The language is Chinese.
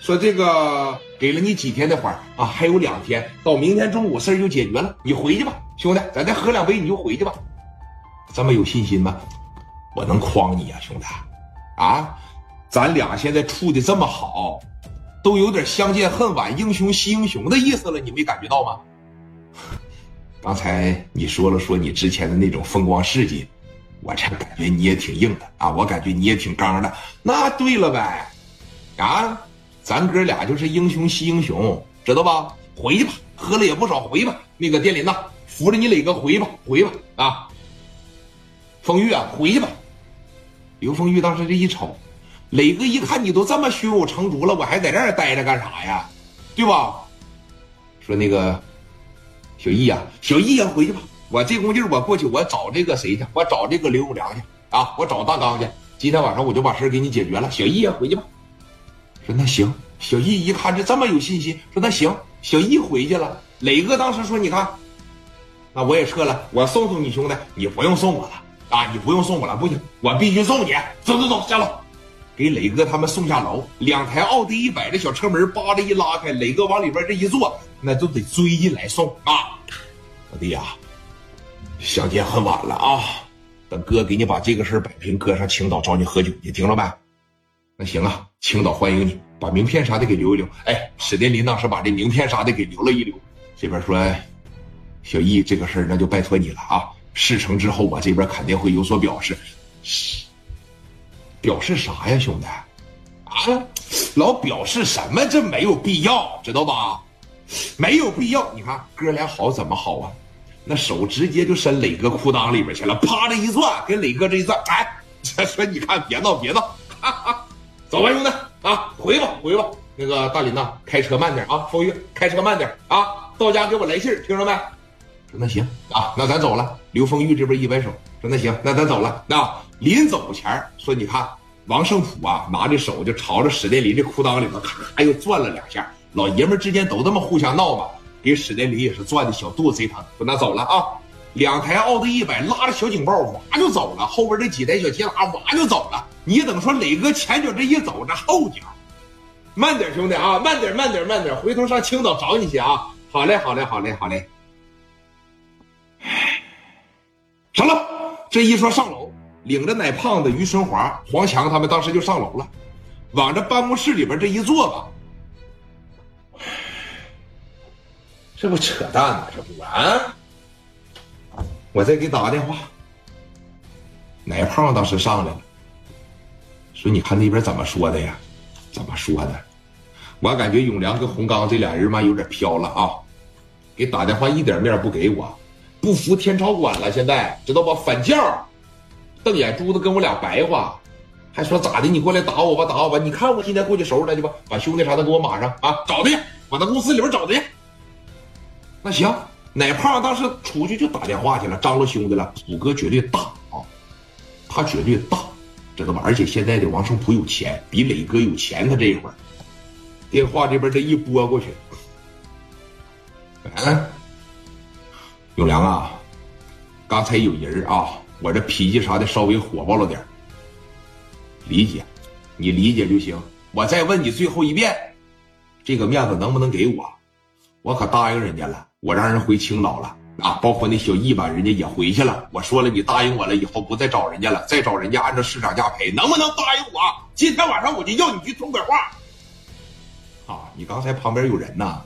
说这个给了你几天的缓啊，还有两天，到明天中午事儿就解决了，你回去吧，兄弟，咱再喝两杯你就回去吧。这么有信心吗？我能诓你呀，兄弟，啊，咱俩现在处的这么好，都有点相见恨晚、英雄惜英雄的意思了，你没感觉到吗？刚才你说了说你之前的那种风光事迹，我这感觉你也挺硬的啊，我感觉你也挺刚的。那对了呗，啊，咱哥俩就是英雄惜英雄，知道吧？回去吧，喝了也不少，回吧。那个电林呐，扶着你磊哥回吧，回吧啊。风玉啊，回去吧。刘风玉当时这一瞅，磊哥一看你都这么胸有成竹了，我还在这儿待着干啥呀？对吧？说那个小易呀，小易呀，回去吧。我这工劲，我过去，我找这个谁去？我找这个刘永良去啊！我找大刚去。今天晚上我就把事给你解决了。小易呀，回去吧。说那行。小易一看这这么有信心，说那行。小易回去了。磊哥当时说：“你看，那我也撤了，我送送你兄弟，你不用送我了。”啊！你不用送我了，不行，我必须送你。走走走，下楼，给磊哥他们送下楼。两台奥迪一百的小车门叭的一拉开，磊哥往里边这一坐，那就得追进来送啊！老弟呀，相见恨晚了啊！等哥给你把这个事摆平，哥上青岛找你喝酒去，听着没？那行啊，青岛欢迎你，把名片啥的给留一留。哎，史殿林当时把这名片啥的给留了一留。这边说，小易这个事儿那就拜托你了啊！事成之后，我这边肯定会有所表示。表示啥呀，兄弟？啊，老表示什么？这没有必要，知道吧？没有必要。你看哥俩好怎么好啊？那手直接就伸磊哥裤裆里边去了，啪的一攥，给磊哥这一攥，哎，说你看，别闹，别闹，哈 哈走吧，兄弟啊，回吧，回吧。那个大林呐，开车慢点啊，风玉，开车慢点啊，到家给我来信听着没？说那行啊，那咱走了。刘丰玉这边一摆手，说那行，那咱走了。那临走前说，你看王胜普啊，拿着手就朝着史殿林这裤裆里头咔咔又转了两下。老爷们之间都这么互相闹嘛，给史殿林也是转的小肚子贼疼。说那走了啊，两台奥迪一百拉着小警报哇就走了，后边这几台小捷达哇就走了。你等说磊哥前脚这一走，这后脚慢点，兄弟啊，慢点，慢点，慢点，回头上青岛找你去啊。好嘞，好嘞，好嘞，好嘞。上楼，这一说上楼，领着奶胖子、于春华、黄强他们当时就上楼了，往这办公室里边这一坐吧，这不扯淡吗？这不啊？我再给打个电话。奶胖当时上来了，说：“你看那边怎么说的呀？怎么说的？我感觉永良跟洪刚这俩人嘛有点飘了啊！给打电话一点面不给我。”不服天朝管了，现在知道吧？反叫，瞪眼珠子跟我俩白话，还说咋的？你过来打我吧，打我吧！你看我今天过去收拾他去吧，把兄弟啥的给我码上啊！找他去，往他公司里边找他去。那行，奶胖当时出去就打电话去了，张罗兄弟了。虎哥绝对大啊，他绝对大，知道吧？而且现在的王胜普有钱，比磊哥有钱。他这一会儿，电话这边这一拨过去，嗯。永良啊，刚才有人啊，我这脾气啥的稍微火爆了点理解，你理解就行。我再问你最后一遍，这个面子能不能给我？我可答应人家了，我让人回青岛了啊，包括那小易吧，人家也回去了。我说了，你答应我了，以后不再找人家了，再找人家按照市场价赔，能不能答应我？今天晚上我就要你句痛快话。啊，你刚才旁边有人呐。